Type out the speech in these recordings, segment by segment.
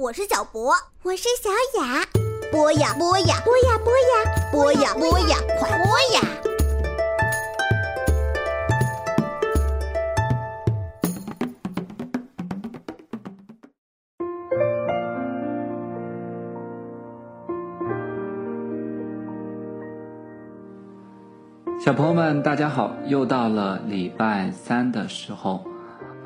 我是小博，我是小雅。播呀播呀，播呀播呀，播呀播呀，快播呀！小朋友们，大家好！又到了礼拜三的时候，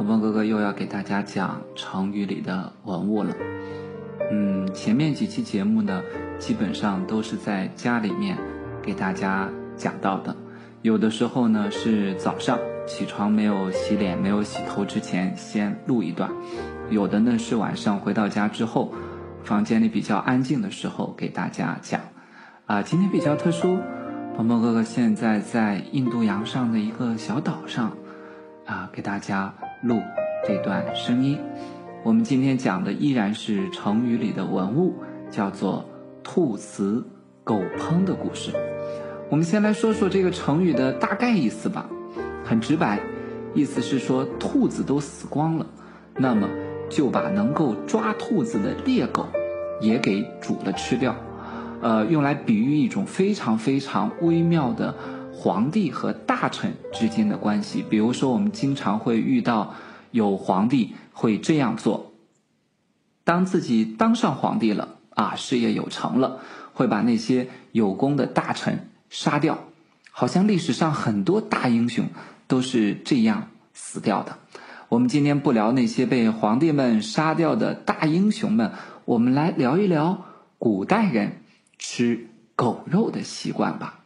鹏鹏哥哥又要给大家讲成语里的文物了。嗯，前面几期节目呢，基本上都是在家里面给大家讲到的。有的时候呢是早上起床没有洗脸、没有洗头之前先录一段；有的呢是晚上回到家之后，房间里比较安静的时候给大家讲。啊，今天比较特殊。鹏鹏哥哥现在在印度洋上的一个小岛上，啊，给大家录这段声音。我们今天讲的依然是成语里的文物，叫做“兔死狗烹”的故事。我们先来说说这个成语的大概意思吧，很直白，意思是说兔子都死光了，那么就把能够抓兔子的猎狗也给煮了吃掉。呃，用来比喻一种非常非常微妙的皇帝和大臣之间的关系。比如说，我们经常会遇到有皇帝会这样做：当自己当上皇帝了啊，事业有成了，会把那些有功的大臣杀掉。好像历史上很多大英雄都是这样死掉的。我们今天不聊那些被皇帝们杀掉的大英雄们，我们来聊一聊古代人。吃狗肉的习惯吧。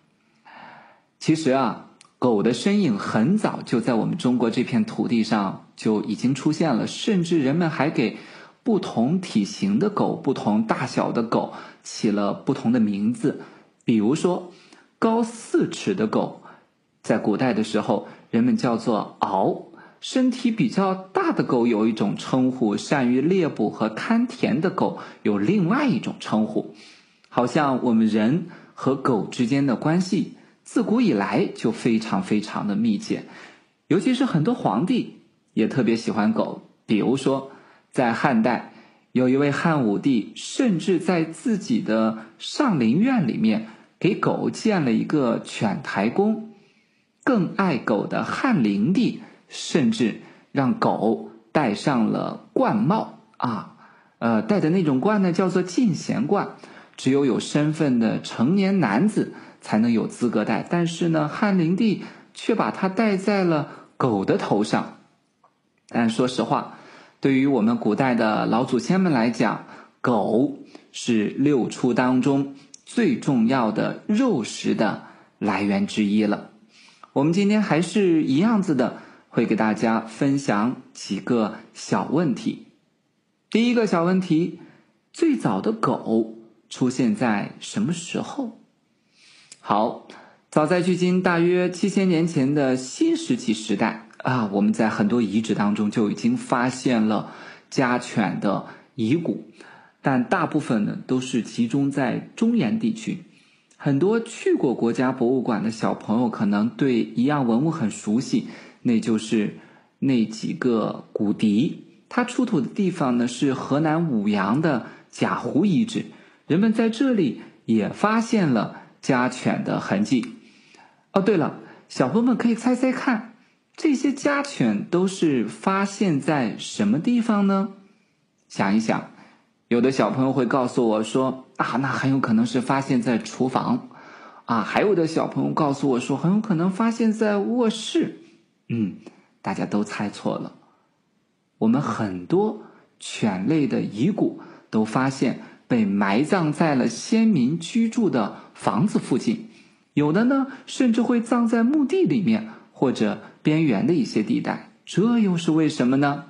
其实啊，狗的身影很早就在我们中国这片土地上就已经出现了，甚至人们还给不同体型的狗、不同大小的狗起了不同的名字。比如说，高四尺的狗，在古代的时候，人们叫做獒；身体比较大的狗有一种称呼；善于猎捕和看田的狗有另外一种称呼。好像我们人和狗之间的关系自古以来就非常非常的密切，尤其是很多皇帝也特别喜欢狗。比如说，在汉代，有一位汉武帝，甚至在自己的上林苑里面给狗建了一个犬台宫。更爱狗的汉灵帝，甚至让狗戴上了冠帽啊，呃，戴的那种冠呢，叫做进贤冠。只有有身份的成年男子才能有资格戴，但是呢，汉灵帝却把它戴在了狗的头上。但说实话，对于我们古代的老祖先们来讲，狗是六畜当中最重要的肉食的来源之一了。我们今天还是一样子的，会给大家分享几个小问题。第一个小问题：最早的狗。出现在什么时候？好，早在距今大约七千年前的新石器时代啊，我们在很多遗址当中就已经发现了家犬的遗骨，但大部分呢都是集中在中原地区。很多去过国家博物馆的小朋友可能对一样文物很熟悉，那就是那几个骨笛。它出土的地方呢是河南舞阳的贾湖遗址。人们在这里也发现了家犬的痕迹。哦，对了，小朋友们可以猜猜看，这些家犬都是发现在什么地方呢？想一想，有的小朋友会告诉我说：“啊，那很有可能是发现在厨房。”啊，还有的小朋友告诉我说：“很有可能发现在卧室。”嗯，大家都猜错了。我们很多犬类的遗骨都发现。被埋葬在了先民居住的房子附近，有的呢甚至会葬在墓地里面或者边缘的一些地带，这又是为什么呢？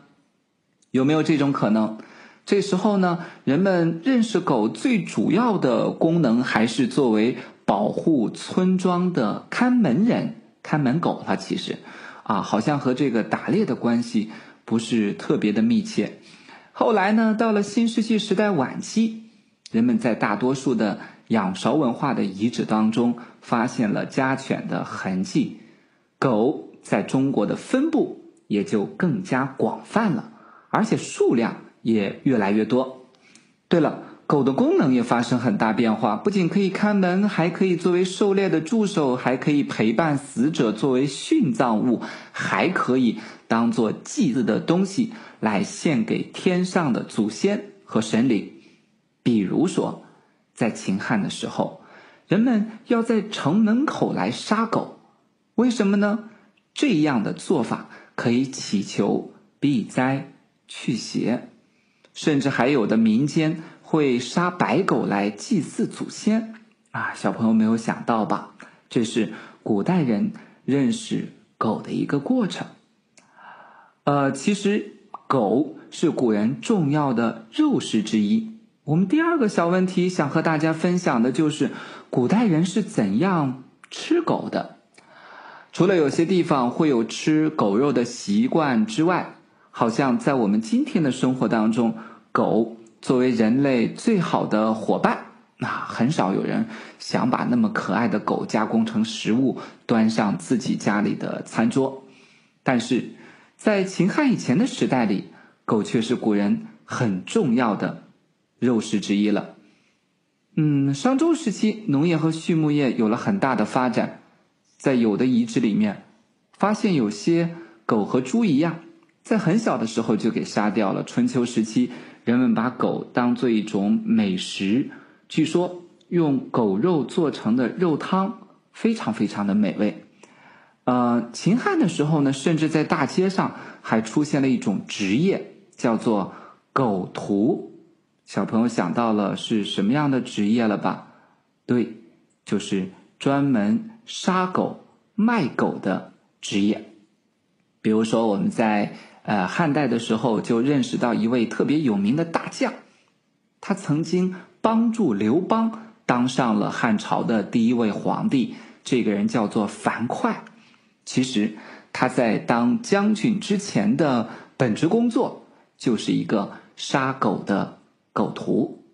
有没有这种可能？这时候呢，人们认识狗最主要的功能还是作为保护村庄的看门人、看门狗。它其实啊，好像和这个打猎的关系不是特别的密切。后来呢，到了新石器时代晚期。人们在大多数的仰韶文化的遗址当中发现了家犬的痕迹，狗在中国的分布也就更加广泛了，而且数量也越来越多。对了，狗的功能也发生很大变化，不仅可以看门，还可以作为狩猎的助手，还可以陪伴死者作为殉葬物，还可以当做祭祀的东西来献给天上的祖先和神灵。比如说，在秦汉的时候，人们要在城门口来杀狗，为什么呢？这样的做法可以祈求避灾去邪。甚至还有的民间会杀白狗来祭祀祖先啊！小朋友没有想到吧？这是古代人认识狗的一个过程。呃，其实狗是古人重要的肉食之一。我们第二个小问题想和大家分享的就是，古代人是怎样吃狗的？除了有些地方会有吃狗肉的习惯之外，好像在我们今天的生活当中，狗作为人类最好的伙伴，那很少有人想把那么可爱的狗加工成食物端上自己家里的餐桌。但是在秦汉以前的时代里，狗却是古人很重要的肉食之一了。嗯，商周时期，农业和畜牧业有了很大的发展，在有的遗址里面，发现有些狗和猪一样。在很小的时候就给杀掉了。春秋时期，人们把狗当做一种美食，据说用狗肉做成的肉汤非常非常的美味。呃，秦汉的时候呢，甚至在大街上还出现了一种职业，叫做狗屠。小朋友想到了是什么样的职业了吧？对，就是专门杀狗卖狗的职业。比如说我们在。呃，汉代的时候就认识到一位特别有名的大将，他曾经帮助刘邦当上了汉朝的第一位皇帝。这个人叫做樊哙。其实他在当将军之前的本职工作就是一个杀狗的狗图。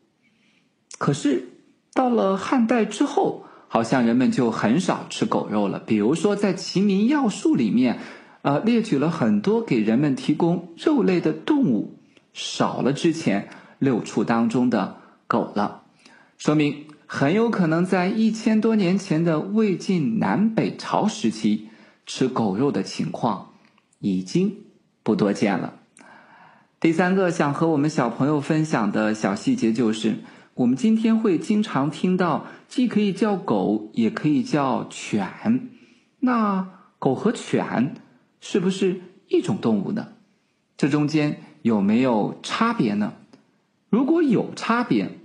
可是到了汉代之后，好像人们就很少吃狗肉了。比如说在《齐民要术》里面。呃，列举了很多给人们提供肉类的动物，少了之前六畜当中的狗了，说明很有可能在一千多年前的魏晋南北朝时期，吃狗肉的情况已经不多见了。第三个想和我们小朋友分享的小细节就是，我们今天会经常听到，既可以叫狗，也可以叫犬，那狗和犬。是不是一种动物呢？这中间有没有差别呢？如果有差别，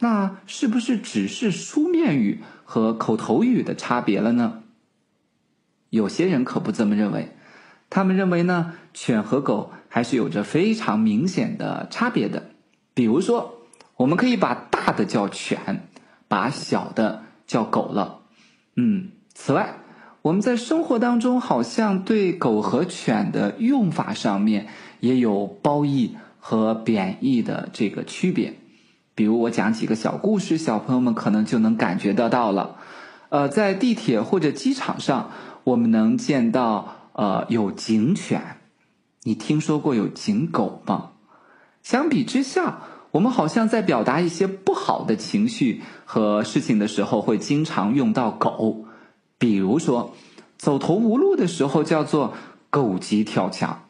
那是不是只是书面语和口头语的差别了呢？有些人可不这么认为，他们认为呢，犬和狗还是有着非常明显的差别的。比如说，我们可以把大的叫犬，把小的叫狗了。嗯，此外。我们在生活当中，好像对狗和犬的用法上面也有褒义和贬义的这个区别。比如我讲几个小故事，小朋友们可能就能感觉得到了。呃，在地铁或者机场上，我们能见到呃有警犬，你听说过有警狗吗？相比之下，我们好像在表达一些不好的情绪和事情的时候，会经常用到狗。比如说，走投无路的时候叫做“狗急跳墙”；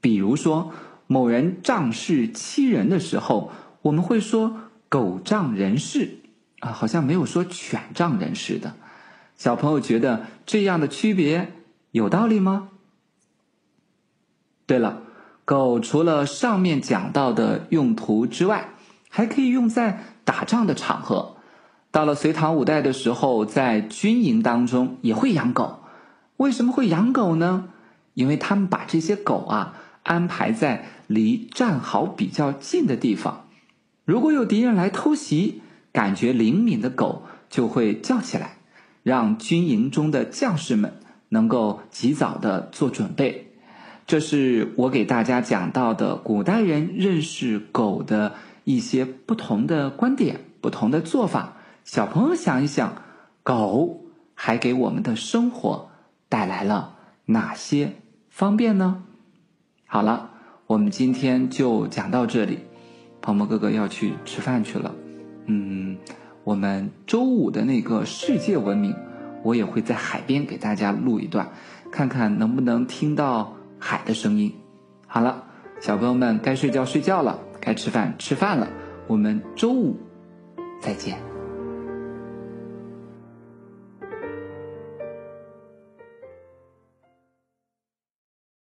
比如说，某人仗势欺人的时候，我们会说“狗仗人势”。啊，好像没有说“犬仗人势”的。小朋友觉得这样的区别有道理吗？对了，狗除了上面讲到的用途之外，还可以用在打仗的场合。到了隋唐五代的时候，在军营当中也会养狗。为什么会养狗呢？因为他们把这些狗啊安排在离战壕比较近的地方。如果有敌人来偷袭，感觉灵敏的狗就会叫起来，让军营中的将士们能够及早的做准备。这是我给大家讲到的古代人认识狗的一些不同的观点、不同的做法。小朋友想一想，狗还给我们的生活带来了哪些方便呢？好了，我们今天就讲到这里。鹏鹏哥哥要去吃饭去了。嗯，我们周五的那个世界文明，我也会在海边给大家录一段，看看能不能听到海的声音。好了，小朋友们该睡觉睡觉了，该吃饭吃饭了，我们周五再见。